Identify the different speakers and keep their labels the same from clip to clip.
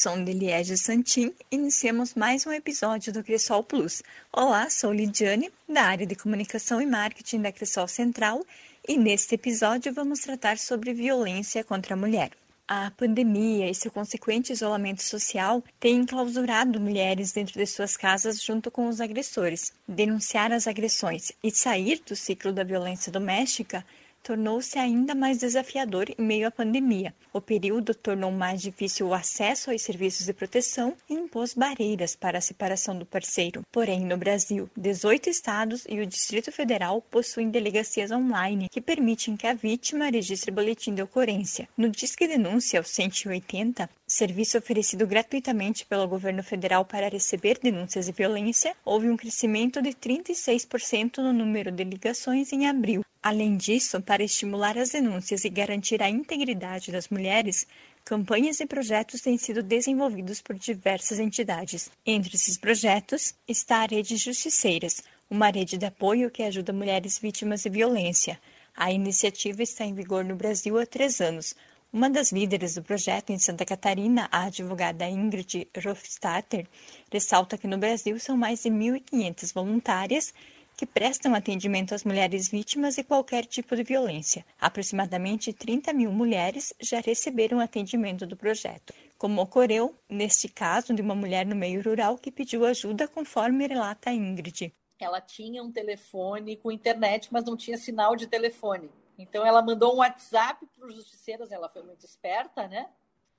Speaker 1: som de Liege Santin, iniciamos mais um episódio do Cressol Plus. Olá, sou Lidiane, da área de comunicação e marketing da Cressol Central, e neste episódio vamos tratar sobre violência contra a mulher. A pandemia e seu consequente isolamento social têm enclausurado mulheres dentro de suas casas junto com os agressores. Denunciar as agressões e sair do ciclo da violência doméstica tornou-se ainda mais desafiador em meio à pandemia. O período tornou mais difícil o acesso aos serviços de proteção e impôs barreiras para a separação do parceiro. Porém, no Brasil, 18 estados e o Distrito Federal possuem delegacias online que permitem que a vítima registre boletim de ocorrência. No Disque Denúncia, o 180, serviço oferecido gratuitamente pelo governo federal para receber denúncias de violência, houve um crescimento de 36% no número de ligações em abril. Além disso, para estimular as denúncias e garantir a integridade das mulheres, campanhas e projetos têm sido desenvolvidos por diversas entidades. Entre esses projetos está a Rede Justiceiras, uma rede de apoio que ajuda mulheres vítimas de violência. A iniciativa está em vigor no Brasil há três anos. Uma das líderes do projeto em Santa Catarina, a advogada Ingrid Rofstatter, ressalta que no Brasil são mais de 1.500 voluntárias que prestam atendimento às mulheres vítimas de qualquer tipo de violência. Aproximadamente 30 mil mulheres já receberam atendimento do projeto, como ocorreu neste caso de uma mulher no meio rural que pediu ajuda, conforme relata Ingrid.
Speaker 2: Ela tinha um telefone com internet, mas não tinha sinal de telefone. Então ela mandou um WhatsApp para os justiceiros, ela foi muito esperta, né?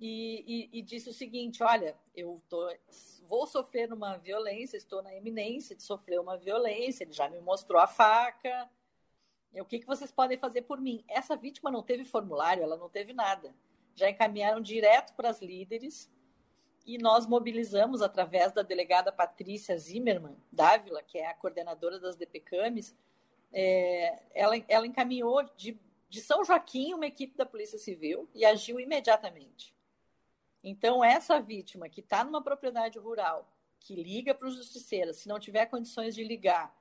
Speaker 2: E, e, e, disse o seguinte: olha, eu tô, vou sofrer uma violência, estou na iminência de sofrer uma violência, ele já me mostrou a faca. O que, que vocês podem fazer por mim? Essa vítima não teve formulário, ela não teve nada. Já encaminharam direto para as líderes e nós mobilizamos, através da delegada Patrícia Zimmermann Dávila, que é a coordenadora das DPCAMs, é, ela, ela encaminhou de, de São Joaquim uma equipe da Polícia Civil e agiu imediatamente. Então, essa vítima que está numa propriedade rural, que liga para o justiceiro, se não tiver condições de ligar,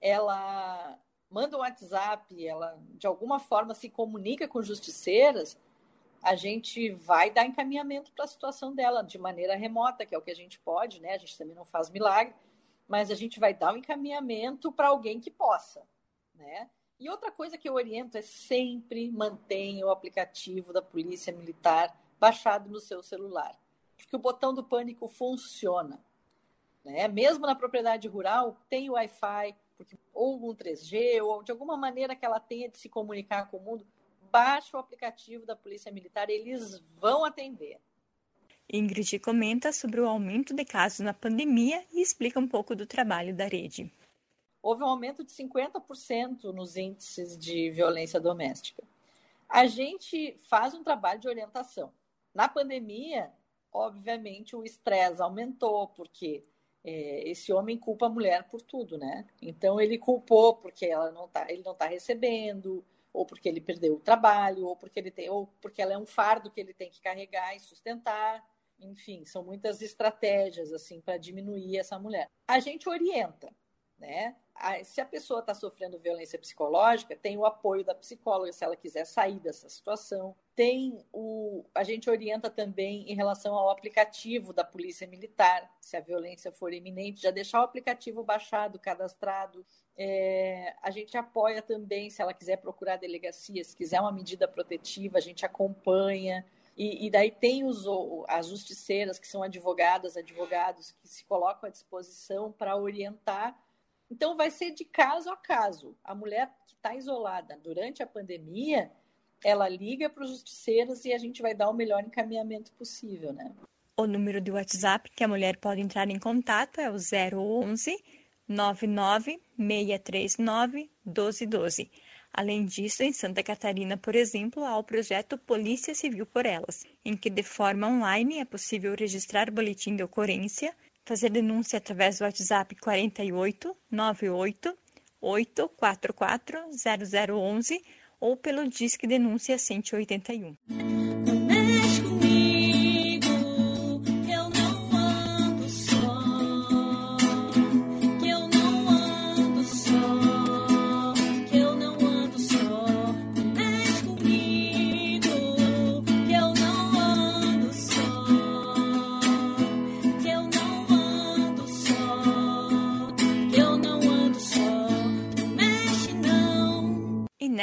Speaker 2: ela manda um WhatsApp, ela de alguma forma se comunica com justiceiras, a gente vai dar encaminhamento para a situação dela de maneira remota, que é o que a gente pode, né? A gente também não faz milagre, mas a gente vai dar um encaminhamento para alguém que possa, né? E outra coisa que eu oriento é sempre mantenha o aplicativo da Polícia Militar baixado no seu celular. Porque o botão do pânico funciona. Né? Mesmo na propriedade rural, tem Wi-Fi, ou um 3G, ou de alguma maneira que ela tenha de se comunicar com o mundo, baixa o aplicativo da Polícia Militar, eles vão atender.
Speaker 1: Ingrid comenta sobre o aumento de casos na pandemia e explica um pouco do trabalho da rede.
Speaker 2: Houve um aumento de 50% nos índices de violência doméstica. A gente faz um trabalho de orientação. Na pandemia, obviamente, o estresse aumentou, porque é, esse homem culpa a mulher por tudo, né? Então ele culpou porque ela não tá, ele não está recebendo, ou porque ele perdeu o trabalho, ou porque ele tem, ou porque ela é um fardo que ele tem que carregar e sustentar. Enfim, são muitas estratégias assim para diminuir essa mulher. A gente orienta, né? se a pessoa está sofrendo violência psicológica, tem o apoio da psicóloga se ela quiser sair dessa situação. Tem o. A gente orienta também em relação ao aplicativo da Polícia Militar, se a violência for iminente, já deixar o aplicativo baixado, cadastrado. É, a gente apoia também, se ela quiser procurar delegacia, se quiser uma medida protetiva, a gente acompanha. E, e, daí tem os, as justiceiras, que são advogadas, advogados, que se colocam à disposição para orientar então, vai ser de caso a caso. A mulher que está isolada durante a pandemia, ela liga para os justiceiros e a gente vai dar o melhor encaminhamento possível, né?
Speaker 1: O número de WhatsApp que a mulher pode entrar em contato é o 011 99 639 1212. Além disso, em Santa Catarina, por exemplo, há o projeto Polícia Civil por Elas, em que de forma online é possível registrar boletim de ocorrência, fazer denúncia através do WhatsApp 48 98 844 0011 ou pelo Disque Denúncia 181.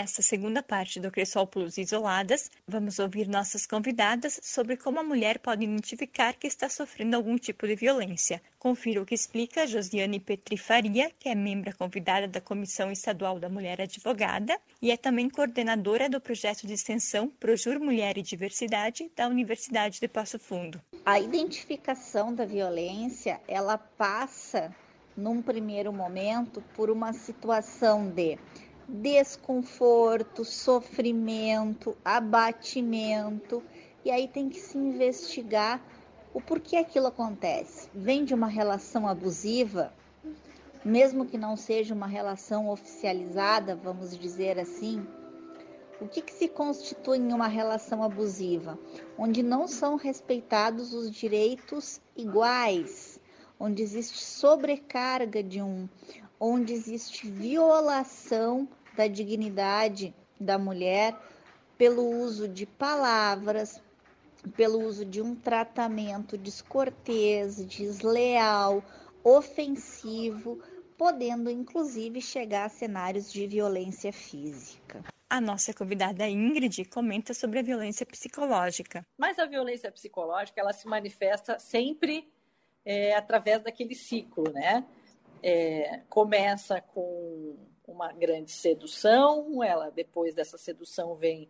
Speaker 1: Nesta segunda parte do Cressol Plus Isoladas, vamos ouvir nossas convidadas sobre como a mulher pode identificar que está sofrendo algum tipo de violência. Confira o que explica Josiane Petrifaria, que é membro convidada da Comissão Estadual da Mulher Advogada e é também coordenadora do projeto de extensão Projur Mulher e Diversidade da Universidade de Passo Fundo.
Speaker 3: A identificação da violência, ela passa num primeiro momento por uma situação de desconforto, sofrimento, abatimento, e aí tem que se investigar o porquê aquilo acontece. Vem de uma relação abusiva, mesmo que não seja uma relação oficializada, vamos dizer assim. O que, que se constitui em uma relação abusiva? Onde não são respeitados os direitos iguais, onde existe sobrecarga de um, onde existe violação da dignidade da mulher pelo uso de palavras, pelo uso de um tratamento descortês, desleal, ofensivo, podendo inclusive chegar a cenários de violência física.
Speaker 1: A nossa convidada Ingrid comenta sobre a violência psicológica.
Speaker 2: Mas a violência psicológica ela se manifesta sempre é, através daquele ciclo, né? É, começa com uma grande sedução, ela depois dessa sedução vem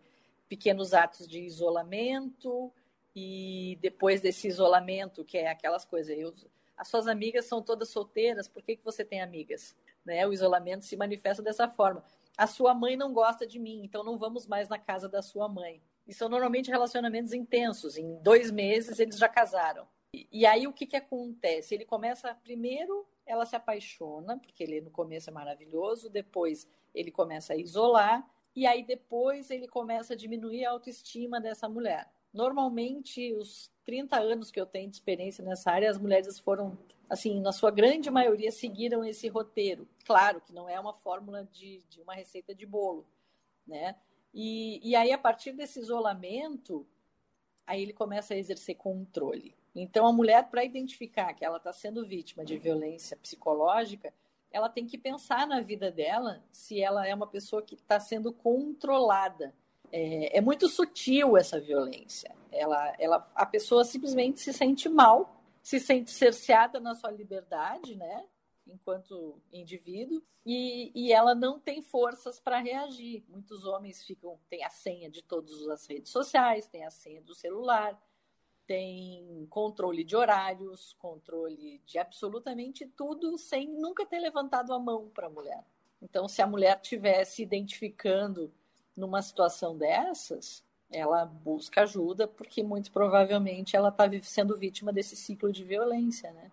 Speaker 2: pequenos atos de isolamento e depois desse isolamento, que é aquelas coisas, eu, as suas amigas são todas solteiras, por que, que você tem amigas? Né? O isolamento se manifesta dessa forma. A sua mãe não gosta de mim, então não vamos mais na casa da sua mãe. E são normalmente relacionamentos intensos. Em dois meses eles já casaram. E, e aí o que, que acontece? Ele começa primeiro ela se apaixona, porque ele no começo é maravilhoso, depois ele começa a isolar, e aí depois ele começa a diminuir a autoestima dessa mulher. Normalmente, os 30 anos que eu tenho de experiência nessa área, as mulheres foram, assim, na sua grande maioria, seguiram esse roteiro. Claro que não é uma fórmula de, de uma receita de bolo, né? E, e aí, a partir desse isolamento, aí ele começa a exercer controle. Então, a mulher, para identificar que ela está sendo vítima de violência psicológica, ela tem que pensar na vida dela se ela é uma pessoa que está sendo controlada. É, é, muito sutil essa violência. Ela, ela, a pessoa simplesmente se sente mal, se sente cerceada na sua liberdade, né? Enquanto indivíduo, e, e ela não tem forças para reagir. Muitos homens ficam, têm a senha de todas as redes sociais, têm a senha do celular, tem controle de horários, controle de absolutamente tudo, sem nunca ter levantado a mão para a mulher. Então, se a mulher tivesse se identificando numa situação dessas, ela busca ajuda, porque muito provavelmente ela está sendo vítima desse ciclo de violência, né?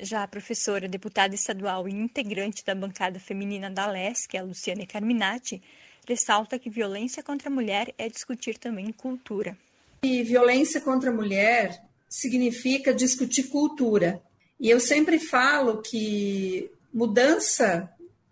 Speaker 1: Já a professora, deputada estadual e integrante da bancada feminina da LESC, a Luciane Carminati, ressalta que violência contra a mulher é discutir também cultura.
Speaker 4: E violência contra a mulher significa discutir cultura. E eu sempre falo que mudança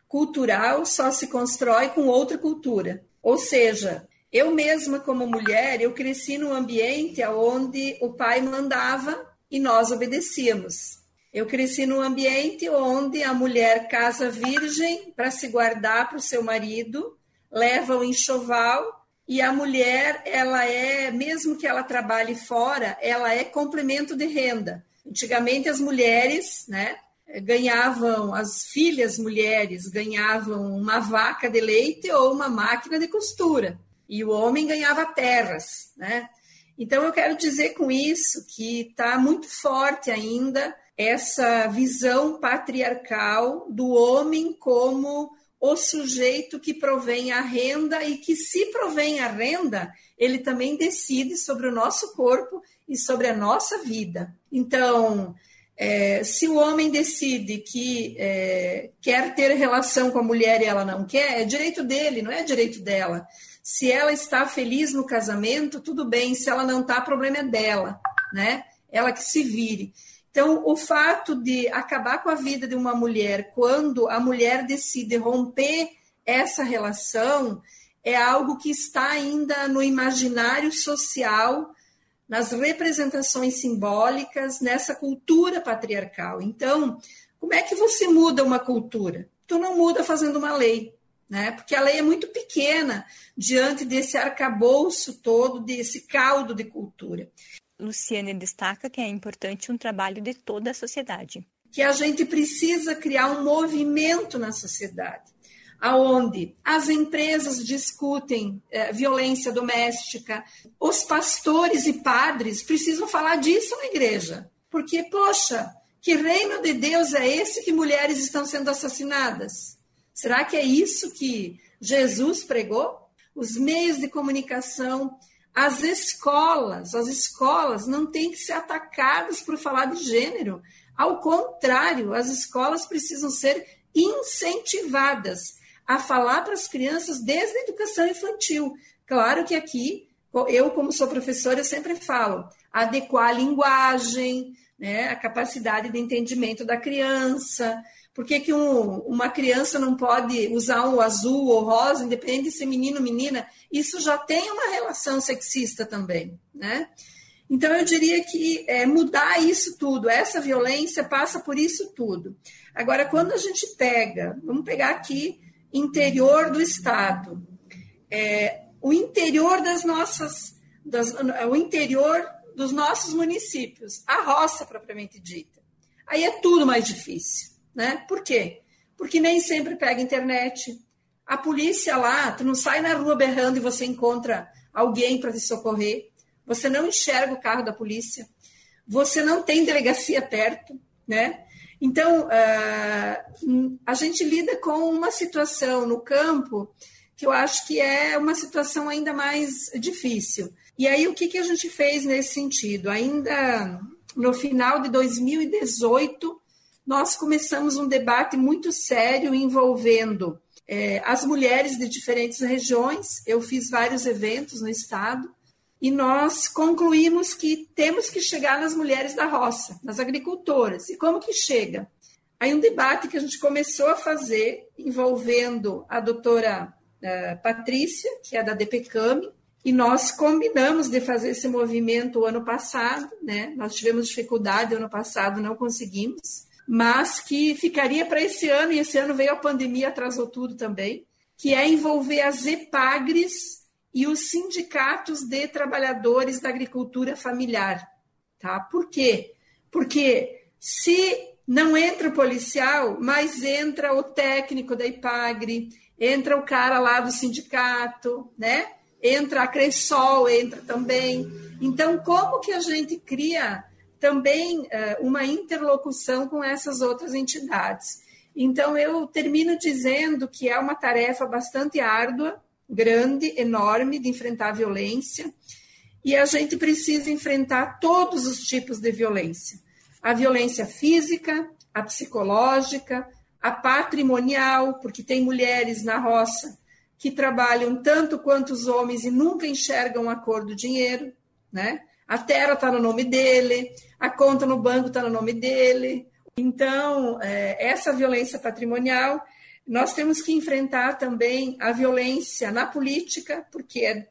Speaker 4: cultural só se constrói com outra cultura. Ou seja, eu mesma como mulher, eu cresci num ambiente onde o pai mandava e nós obedecíamos. Eu cresci num ambiente onde a mulher casa virgem para se guardar para o seu marido, leva o enxoval e a mulher, ela é, mesmo que ela trabalhe fora, ela é complemento de renda. Antigamente as mulheres, né, ganhavam, as filhas mulheres ganhavam uma vaca de leite ou uma máquina de costura, e o homem ganhava terras, né? Então eu quero dizer com isso que está muito forte ainda essa visão patriarcal do homem como o sujeito que provém a renda e que, se provém a renda, ele também decide sobre o nosso corpo e sobre a nossa vida. Então, é, se o homem decide que é, quer ter relação com a mulher e ela não quer, é direito dele, não é direito dela. Se ela está feliz no casamento, tudo bem. Se ela não está, problema é dela, né? Ela que se vire. Então, o fato de acabar com a vida de uma mulher quando a mulher decide romper essa relação é algo que está ainda no imaginário social, nas representações simbólicas, nessa cultura patriarcal. Então, como é que você muda uma cultura? Tu não muda fazendo uma lei. né? Porque a lei é muito pequena diante desse arcabouço todo, desse caldo de cultura.
Speaker 1: Luciane destaca que é importante um trabalho de toda a sociedade.
Speaker 4: Que a gente precisa criar um movimento na sociedade, aonde as empresas discutem é, violência doméstica, os pastores e padres precisam falar disso na igreja, porque poxa, que reino de Deus é esse que mulheres estão sendo assassinadas? Será que é isso que Jesus pregou? Os meios de comunicação, as escolas, as escolas não têm que ser atacadas por falar de gênero. Ao contrário, as escolas precisam ser incentivadas a falar para as crianças desde a educação infantil. Claro que aqui, eu, como sou professora, eu sempre falo, adequar a linguagem, né, a capacidade de entendimento da criança, por que, que um, uma criança não pode usar o azul ou rosa, independente de ser menino ou menina? Isso já tem uma relação sexista também, né? Então, eu diria que é, mudar isso tudo, essa violência passa por isso tudo. Agora, quando a gente pega, vamos pegar aqui, interior do Estado, é, o interior das nossas, das, o interior dos nossos municípios, a roça propriamente dita, aí é tudo mais difícil né? Por quê? Porque nem sempre pega internet. A polícia lá, tu não sai na rua berrando e você encontra alguém para te socorrer. Você não enxerga o carro da polícia. Você não tem delegacia perto, né? Então, uh, a gente lida com uma situação no campo que eu acho que é uma situação ainda mais difícil. E aí, o que, que a gente fez nesse sentido? Ainda no final de 2018, nós começamos um debate muito sério envolvendo é, as mulheres de diferentes regiões. Eu fiz vários eventos no estado e nós concluímos que temos que chegar nas mulheres da roça, nas agricultoras. E como que chega? Aí um debate que a gente começou a fazer envolvendo a doutora uh, Patrícia, que é da DPCAM, e nós combinamos de fazer esse movimento o ano passado, né? Nós tivemos dificuldade ano passado, não conseguimos mas que ficaria para esse ano, e esse ano veio a pandemia, atrasou tudo também, que é envolver as EPAGRES e os sindicatos de trabalhadores da agricultura familiar. Tá? Por quê? Porque se não entra o policial, mas entra o técnico da IPAGRE, entra o cara lá do sindicato, né? entra a Cressol, entra também. Então, como que a gente cria também é, uma interlocução com essas outras entidades. Então, eu termino dizendo que é uma tarefa bastante árdua, grande, enorme de enfrentar a violência, e a gente precisa enfrentar todos os tipos de violência: a violência física, a psicológica, a patrimonial, porque tem mulheres na roça que trabalham tanto quanto os homens e nunca enxergam a cor do dinheiro, né? A terra está no nome dele, a conta no banco está no nome dele. Então, é, essa violência patrimonial, nós temos que enfrentar também a violência na política, porque é,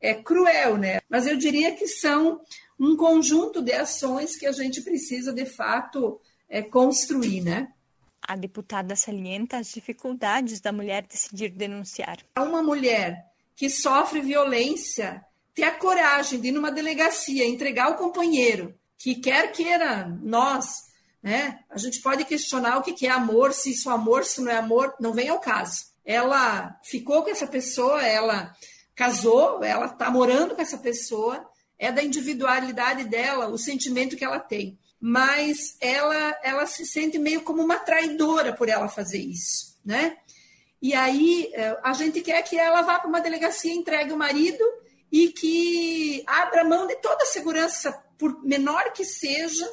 Speaker 4: é cruel, né? Mas eu diria que são um conjunto de ações que a gente precisa, de fato, é, construir, né?
Speaker 1: A deputada salienta as dificuldades da mulher decidir denunciar.
Speaker 4: Uma mulher que sofre violência ter a coragem de ir numa delegacia entregar o companheiro, que quer queira nós, né? A gente pode questionar o que é amor, se isso é amor, se não é amor, não vem ao caso. Ela ficou com essa pessoa, ela casou, ela está morando com essa pessoa, é da individualidade dela, o sentimento que ela tem. Mas ela, ela se sente meio como uma traidora por ela fazer isso, né? E aí eh, a gente quer que ela vá para uma delegacia, entregue o marido e que abra mão de toda a segurança, por menor que seja,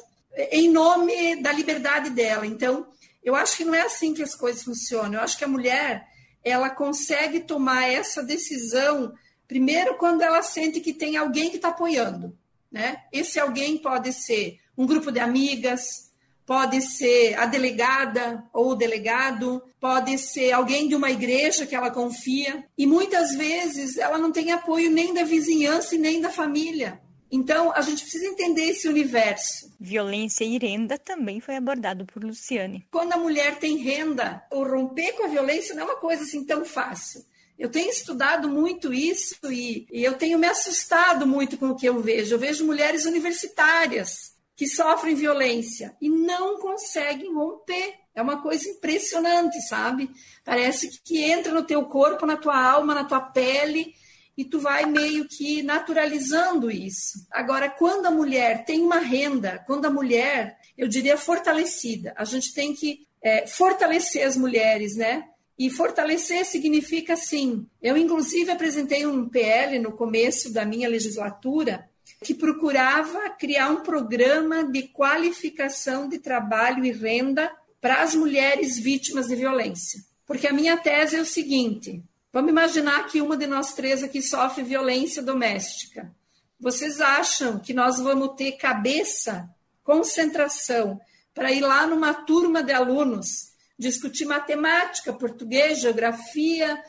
Speaker 4: em nome da liberdade dela. Então, eu acho que não é assim que as coisas funcionam. Eu acho que a mulher ela consegue tomar essa decisão primeiro quando ela sente que tem alguém que está apoiando. Né? Esse alguém pode ser um grupo de amigas, pode ser a delegada ou o delegado, pode ser alguém de uma igreja que ela confia, e muitas vezes ela não tem apoio nem da vizinhança e nem da família. Então, a gente precisa entender esse universo.
Speaker 1: Violência e renda também foi abordado por Luciane.
Speaker 4: Quando a mulher tem renda, o romper com a violência não é uma coisa assim tão fácil. Eu tenho estudado muito isso e, e eu tenho me assustado muito com o que eu vejo. Eu vejo mulheres universitárias que sofrem violência e não conseguem romper. É uma coisa impressionante, sabe? Parece que entra no teu corpo, na tua alma, na tua pele e tu vai meio que naturalizando isso. Agora, quando a mulher tem uma renda, quando a mulher, eu diria fortalecida, a gente tem que é, fortalecer as mulheres, né? E fortalecer significa assim. Eu, inclusive, apresentei um PL no começo da minha legislatura que procurava criar um programa de qualificação de trabalho e renda para as mulheres vítimas de violência. Porque a minha tese é o seguinte: Vamos imaginar que uma de nós três aqui sofre violência doméstica. Vocês acham que nós vamos ter cabeça, concentração, para ir lá numa turma de alunos discutir matemática, português, geografia,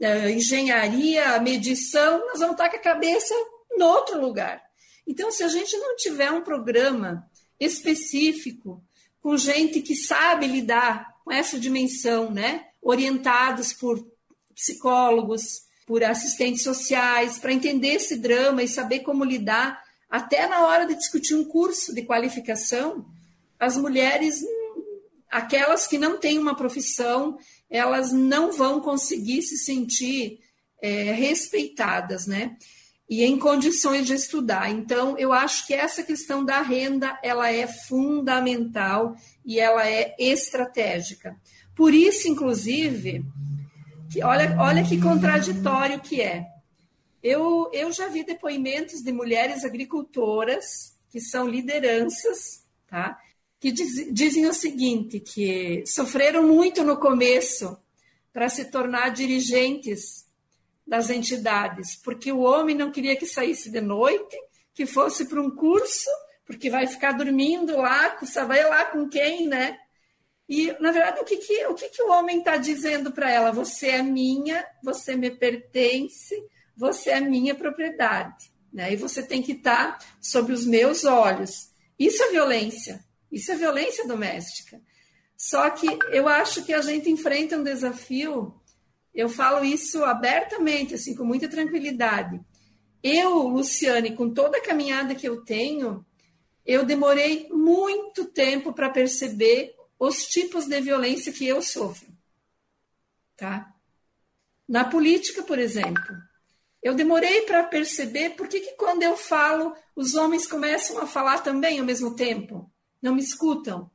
Speaker 4: eh, engenharia, medição? Nós vamos estar com a cabeça em outro lugar. Então, se a gente não tiver um programa específico, com gente que sabe lidar com essa dimensão, né? orientados por psicólogos, por assistentes sociais, para entender esse drama e saber como lidar, até na hora de discutir um curso de qualificação, as mulheres, aquelas que não têm uma profissão, elas não vão conseguir se sentir é, respeitadas, né? E em condições de estudar. Então, eu acho que essa questão da renda, ela é fundamental e ela é estratégica. Por isso, inclusive, que olha, olha que contraditório que é. Eu, eu já vi depoimentos de mulheres agricultoras que são lideranças, tá? Que diz, dizem o seguinte, que sofreram muito no começo para se tornar dirigentes das entidades, porque o homem não queria que saísse de noite, que fosse para um curso, porque vai ficar dormindo lá, vai lá com quem, né? E, na verdade, o que, que, o, que, que o homem está dizendo para ela? Você é minha, você me pertence, você é minha propriedade. Né? E você tem que estar tá sob os meus olhos. Isso é violência. Isso é violência doméstica. Só que eu acho que a gente enfrenta um desafio, eu falo isso abertamente, assim, com muita tranquilidade. Eu, Luciane, com toda a caminhada que eu tenho, eu demorei muito tempo para perceber os tipos de violência que eu sofro. Tá? Na política, por exemplo, eu demorei para perceber por que, que quando eu falo, os homens começam a falar também ao mesmo tempo, não me escutam.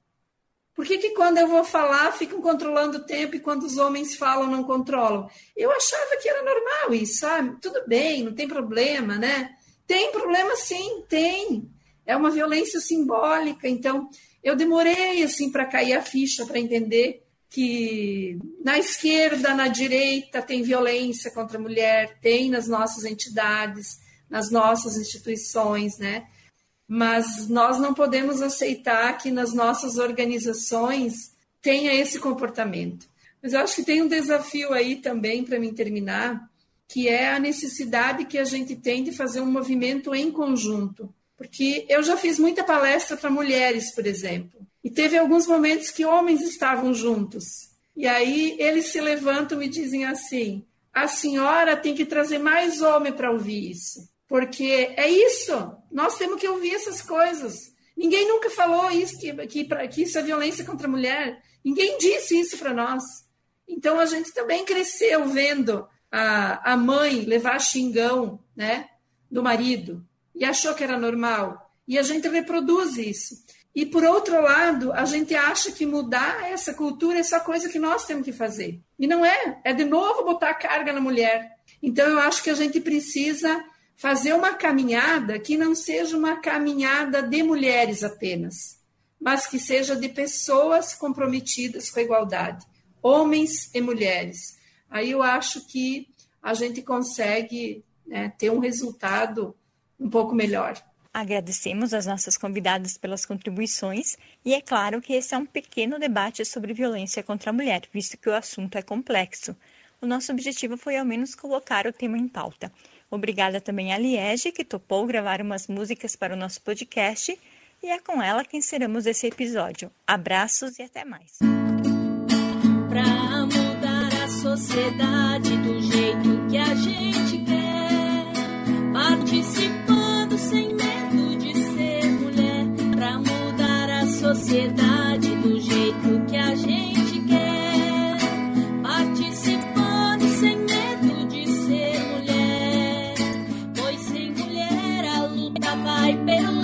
Speaker 4: Por que, que quando eu vou falar, ficam controlando o tempo e quando os homens falam, não controlam? Eu achava que era normal isso, sabe? Tudo bem, não tem problema, né? Tem problema sim, tem. É uma violência simbólica. Então, eu demorei assim para cair a ficha para entender que na esquerda, na direita tem violência contra a mulher, tem nas nossas entidades, nas nossas instituições, né? Mas nós não podemos aceitar que nas nossas organizações tenha esse comportamento. Mas eu acho que tem um desafio aí também para mim terminar, que é a necessidade que a gente tem de fazer um movimento em conjunto. Porque eu já fiz muita palestra para mulheres, por exemplo, e teve alguns momentos que homens estavam juntos. E aí eles se levantam e dizem assim: a senhora tem que trazer mais homem para ouvir isso. Porque é isso, nós temos que ouvir essas coisas. Ninguém nunca falou isso, que, que, que isso é violência contra a mulher. Ninguém disse isso para nós. Então a gente também cresceu vendo a, a mãe levar xingão né, do marido e achou que era normal. E a gente reproduz isso. E por outro lado, a gente acha que mudar essa cultura é só coisa que nós temos que fazer. E não é. É de novo botar carga na mulher. Então eu acho que a gente precisa fazer uma caminhada que não seja uma caminhada de mulheres apenas, mas que seja de pessoas comprometidas com a igualdade, homens e mulheres. Aí eu acho que a gente consegue né, ter um resultado um pouco melhor.
Speaker 1: Agradecemos as nossas convidadas pelas contribuições e é claro que esse é um pequeno debate sobre violência contra a mulher, visto que o assunto é complexo. O nosso objetivo foi ao menos colocar o tema em pauta. Obrigada também a Liege, que topou gravar umas músicas para o nosso podcast, e é com ela que encerramos esse episódio. Abraços e até mais.
Speaker 2: Pra mudar a sociedade do jeito que a gente quer, participando sem medo de ser mulher, pra mudar a sociedade my belly.